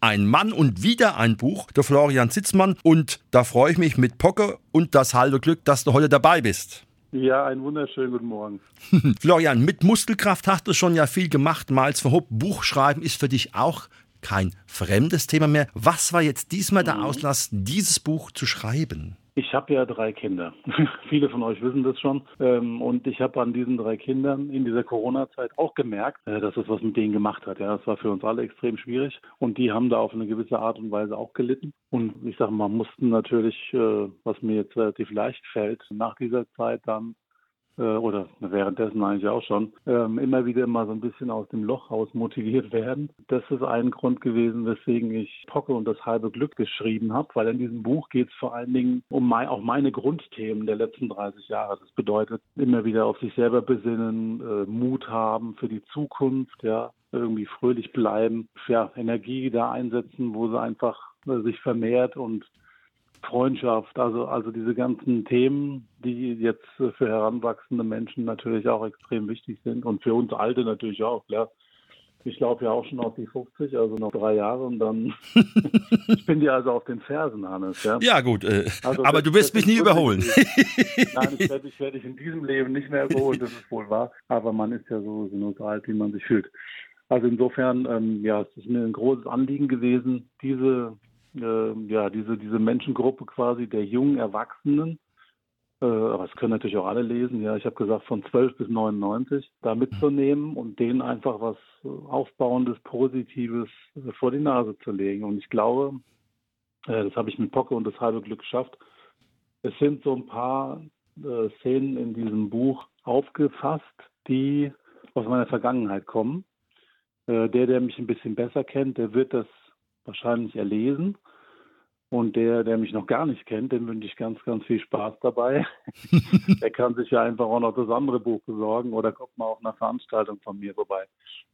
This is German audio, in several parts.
ein Mann und wieder ein Buch, der Florian Sitzmann. Und da freue ich mich mit Pocke und das halbe Glück, dass du heute dabei bist. Ja, einen wunderschönen guten Morgen. Florian, mit Muskelkraft hast du schon ja viel gemacht. Miles Verhoop, Buchschreiben ist für dich auch kein fremdes Thema mehr. Was war jetzt diesmal der mhm. Auslass, dieses Buch zu schreiben? Ich habe ja drei Kinder. Viele von euch wissen das schon. Ähm, und ich habe an diesen drei Kindern in dieser Corona-Zeit auch gemerkt, äh, dass es was mit denen gemacht hat. Ja, das war für uns alle extrem schwierig. Und die haben da auf eine gewisse Art und Weise auch gelitten. Und ich sage mal, mussten natürlich, äh, was mir jetzt relativ leicht fällt, nach dieser Zeit dann oder währenddessen eigentlich auch schon, ähm, immer wieder mal so ein bisschen aus dem Loch raus motiviert werden. Das ist ein Grund gewesen, weswegen ich Pocke und das halbe Glück geschrieben habe, weil in diesem Buch geht es vor allen Dingen um mein, auch meine Grundthemen der letzten 30 Jahre. Das bedeutet immer wieder auf sich selber besinnen, äh, Mut haben für die Zukunft, ja, irgendwie fröhlich bleiben, ja, Energie da einsetzen, wo sie einfach äh, sich vermehrt und Freundschaft, also, also diese ganzen Themen, die jetzt für heranwachsende Menschen natürlich auch extrem wichtig sind und für uns Alte natürlich auch, klar. Ich laufe ja auch schon auf die 50, also noch drei Jahre und dann. ich bin dir also auf den Fersen, Hannes. Ja, ja gut. Äh, also aber das, du wirst mich nie überholen. Nein, ich werde, ich werde dich in diesem Leben nicht mehr überholen, das ist wohl wahr. Aber man ist ja so, so alt, wie man sich fühlt. Also insofern, ähm, ja, es ist mir ein großes Anliegen gewesen, diese ja, diese, diese Menschengruppe quasi der jungen Erwachsenen, äh, aber es können natürlich auch alle lesen, ja, ich habe gesagt von 12 bis 99, da mitzunehmen und denen einfach was Aufbauendes, Positives äh, vor die Nase zu legen. Und ich glaube, äh, das habe ich mit Pocke und das halbe Glück geschafft. Es sind so ein paar äh, Szenen in diesem Buch aufgefasst, die aus meiner Vergangenheit kommen. Äh, der, der mich ein bisschen besser kennt, der wird das wahrscheinlich erlesen. Und der, der mich noch gar nicht kennt, dem wünsche ich ganz, ganz viel Spaß dabei. der kann sich ja einfach auch noch das andere Buch besorgen oder guckt mal auf einer Veranstaltung von mir vorbei.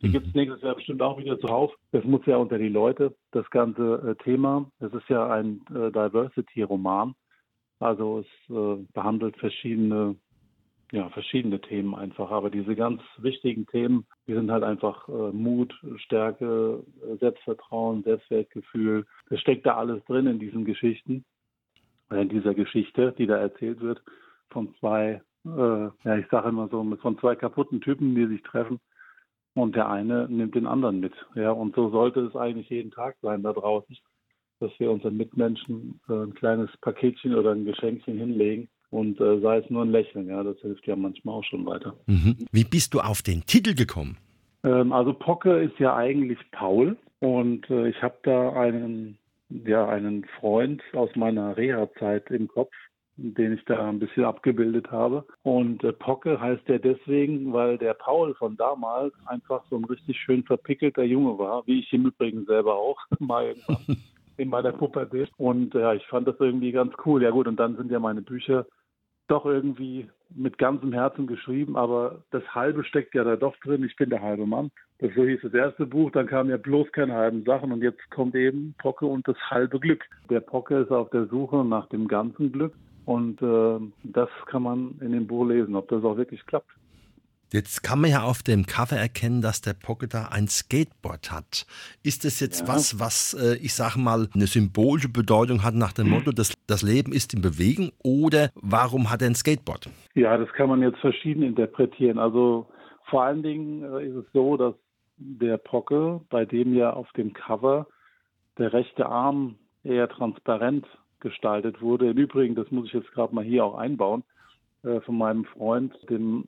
Die mhm. gibt es nächstes Jahr bestimmt auch wieder zuhauf. Das muss ja unter die Leute, das ganze äh, Thema. Es ist ja ein äh, Diversity-Roman. Also es äh, behandelt verschiedene ja, verschiedene Themen einfach. Aber diese ganz wichtigen Themen, die sind halt einfach äh, Mut, Stärke, Selbstvertrauen, Selbstwertgefühl. Das steckt da alles drin in diesen Geschichten, äh, in dieser Geschichte, die da erzählt wird von zwei, äh, ja, ich sage immer so, von zwei kaputten Typen, die sich treffen. Und der eine nimmt den anderen mit. Ja, und so sollte es eigentlich jeden Tag sein da draußen, dass wir unseren Mitmenschen äh, ein kleines Paketchen oder ein Geschenkchen hinlegen und äh, sei es nur ein Lächeln, ja, das hilft ja manchmal auch schon weiter. Mhm. Wie bist du auf den Titel gekommen? Ähm, also Pocke ist ja eigentlich Paul und äh, ich habe da einen, ja, einen Freund aus meiner Reha-Zeit im Kopf, den ich da ein bisschen abgebildet habe. Und äh, Pocke heißt der deswegen, weil der Paul von damals einfach so ein richtig schön verpickelter Junge war, wie ich im Übrigen selber auch mal irgendwann in meiner Pubertät. Und ja, ich fand das irgendwie ganz cool. Ja gut, und dann sind ja meine Bücher doch irgendwie mit ganzem Herzen geschrieben, aber das Halbe steckt ja da doch drin. Ich bin der halbe Mann. Das so hieß das erste Buch, dann kamen ja bloß keine halben Sachen und jetzt kommt eben Pocke und das halbe Glück. Der Pocke ist auf der Suche nach dem ganzen Glück und äh, das kann man in dem Buch lesen, ob das auch wirklich klappt. Jetzt kann man ja auf dem Cover erkennen, dass der Pocket da ein Skateboard hat. Ist das jetzt ja. was, was äh, ich sage mal eine symbolische Bedeutung hat nach dem Motto, das, das Leben ist in Bewegung oder warum hat er ein Skateboard? Ja, das kann man jetzt verschieden interpretieren. Also vor allen Dingen äh, ist es so, dass der Pocke, bei dem ja auf dem Cover der rechte Arm eher transparent gestaltet wurde. Im Übrigen, das muss ich jetzt gerade mal hier auch einbauen, äh, von meinem Freund, dem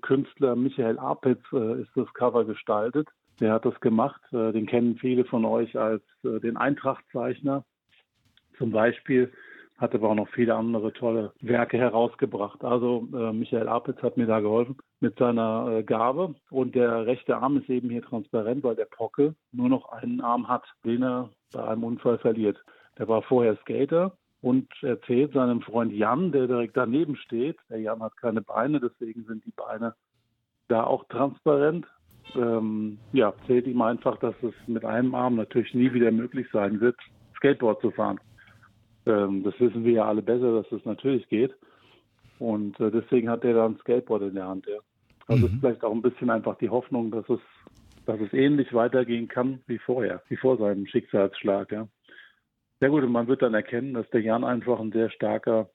Künstler Michael Apitz, äh, ist das Cover gestaltet. Der hat das gemacht. Den kennen viele von euch als den Eintrachtzeichner zum Beispiel. Hat aber auch noch viele andere tolle Werke herausgebracht. Also äh, Michael Apitz hat mir da geholfen mit seiner äh, Gabe und der rechte Arm ist eben hier transparent, weil der Pocke nur noch einen Arm hat, den er bei einem Unfall verliert. Der war vorher Skater und erzählt seinem Freund Jan, der direkt daneben steht, der Jan hat keine Beine, deswegen sind die Beine da auch transparent. Ähm, ja, erzählt ihm einfach, dass es mit einem Arm natürlich nie wieder möglich sein wird, Skateboard zu fahren. Ähm, das wissen wir ja alle besser, dass das natürlich geht. Und äh, deswegen hat er dann Skateboard in der Hand. Ja. Also mhm. ist vielleicht auch ein bisschen einfach die Hoffnung, dass es, dass es ähnlich weitergehen kann wie vorher, wie vor seinem Schicksalsschlag. Ja. Sehr gut, und man wird dann erkennen, dass der Jan einfach ein sehr starker,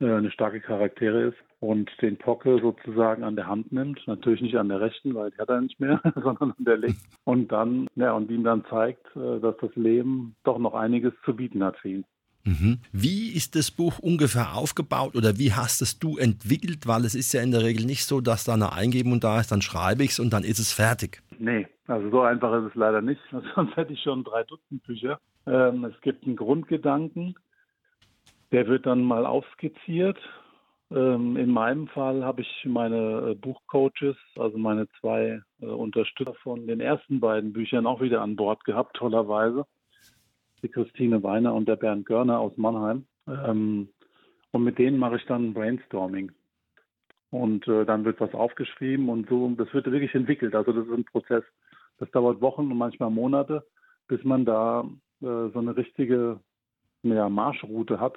äh, eine starke Charaktere ist und den Pocke sozusagen an der Hand nimmt. Natürlich nicht an der rechten, weil die hat er nicht mehr, sondern an der linken. Und dann, ja, und ihm dann zeigt, äh, dass das Leben doch noch einiges zu bieten hat für ihn. Mhm. Wie ist das Buch ungefähr aufgebaut oder wie hast es du entwickelt? Weil es ist ja in der Regel nicht so, dass da eine Eingebung da ist, dann schreibe ich es und dann ist es fertig. Nee, also so einfach ist es leider nicht. Sonst hätte ich schon drei Dutzend Bücher. Ähm, es gibt einen Grundgedanken, der wird dann mal aufskizziert. Ähm, in meinem Fall habe ich meine äh, Buchcoaches, also meine zwei äh, Unterstützer von den ersten beiden Büchern auch wieder an Bord gehabt, tollerweise die Christine Weiner und der Bernd Görner aus Mannheim. Ähm, und mit denen mache ich dann Brainstorming. Und äh, dann wird was aufgeschrieben und so, und das wird wirklich entwickelt. Also das ist ein Prozess. Das dauert Wochen und manchmal Monate, bis man da äh, so eine richtige ja, Marschroute hat,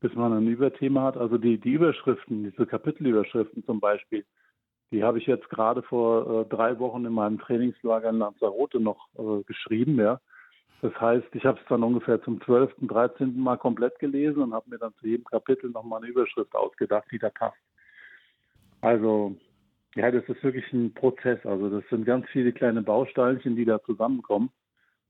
bis man ein Überthema hat. Also die, die Überschriften, diese Kapitelüberschriften zum Beispiel, die habe ich jetzt gerade vor äh, drei Wochen in meinem Trainingslager in Lanzarote noch äh, geschrieben, ja. Das heißt, ich habe es dann ungefähr zum 12., 13. Mal komplett gelesen und habe mir dann zu jedem Kapitel nochmal eine Überschrift ausgedacht, die da passt. Also, ja, das ist wirklich ein Prozess. Also, das sind ganz viele kleine Bausteinchen, die da zusammenkommen,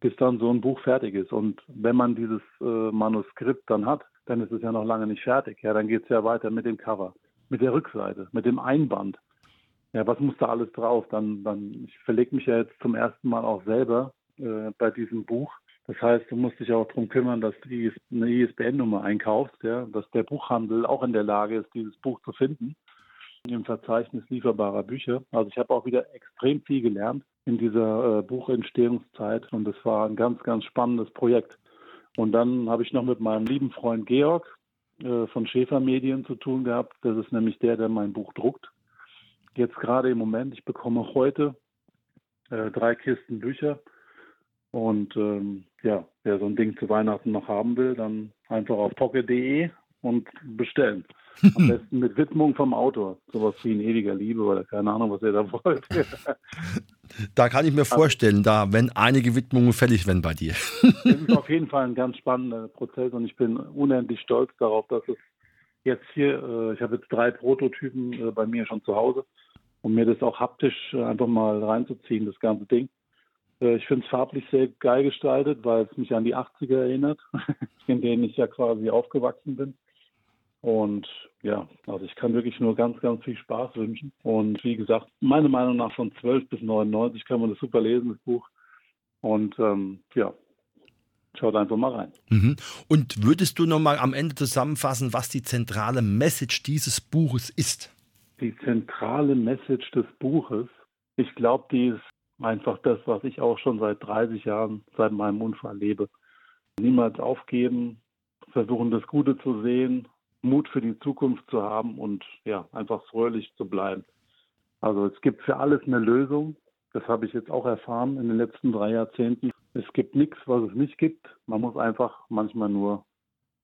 bis dann so ein Buch fertig ist. Und wenn man dieses äh, Manuskript dann hat, dann ist es ja noch lange nicht fertig. Ja, dann geht es ja weiter mit dem Cover, mit der Rückseite, mit dem Einband. Ja, was muss da alles drauf? Dann, dann, ich verlege mich ja jetzt zum ersten Mal auch selber äh, bei diesem Buch das heißt, du musst dich auch darum kümmern, dass du eine ISBN-Nummer einkaufst, ja, dass der Buchhandel auch in der Lage ist, dieses Buch zu finden im Verzeichnis lieferbarer Bücher. Also ich habe auch wieder extrem viel gelernt in dieser äh, Buchentstehungszeit und es war ein ganz, ganz spannendes Projekt. Und dann habe ich noch mit meinem lieben Freund Georg äh, von Schäfer Medien zu tun gehabt. Das ist nämlich der, der mein Buch druckt. Jetzt gerade im Moment, ich bekomme heute äh, drei Kisten Bücher und ähm, ja, wer so ein Ding zu Weihnachten noch haben will, dann einfach auf pocket.de und bestellen. Am besten mit Widmung vom Autor. Sowas wie in ewiger Liebe oder keine Ahnung, was ihr da wollt. da kann ich mir vorstellen, da wenn einige Widmungen fällig werden bei dir. Es ist auf jeden Fall ein ganz spannender Prozess und ich bin unendlich stolz darauf, dass es jetzt hier, äh, ich habe jetzt drei Prototypen äh, bei mir schon zu Hause, um mir das auch haptisch äh, einfach mal reinzuziehen, das ganze Ding. Äh, ich finde es farblich sehr geil gestaltet, weil es mich an die 80er erinnert, in denen ich ja quasi aufgewachsen bin. Und ja, also ich kann wirklich nur ganz, ganz viel Spaß wünschen. Und wie gesagt, meiner Meinung nach von 12 bis 99 kann man das super lesen, das Buch. Und ähm, ja, schaut einfach mal rein. Mhm. Und würdest du nochmal am Ende zusammenfassen, was die zentrale Message dieses Buches ist? Die zentrale Message des Buches, ich glaube, die ist einfach das, was ich auch schon seit 30 Jahren, seit meinem Unfall lebe. Niemals aufgeben, versuchen das Gute zu sehen, Mut für die Zukunft zu haben und ja, einfach fröhlich zu bleiben. Also es gibt für alles eine Lösung. Das habe ich jetzt auch erfahren in den letzten drei Jahrzehnten. Es gibt nichts, was es nicht gibt. Man muss einfach manchmal nur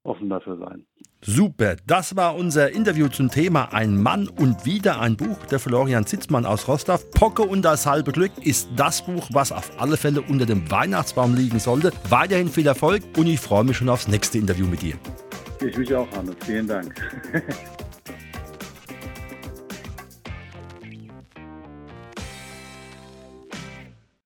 offen dafür sein. Super, das war unser Interview zum Thema Ein Mann und wieder ein Buch der Florian Zitzmann aus Rostov. Pocke und das halbe Glück ist das Buch, was auf alle Fälle unter dem Weihnachtsbaum liegen sollte. Weiterhin viel Erfolg und ich freue mich schon aufs nächste Interview mit dir. Ich mich auch, Hannes. Vielen Dank.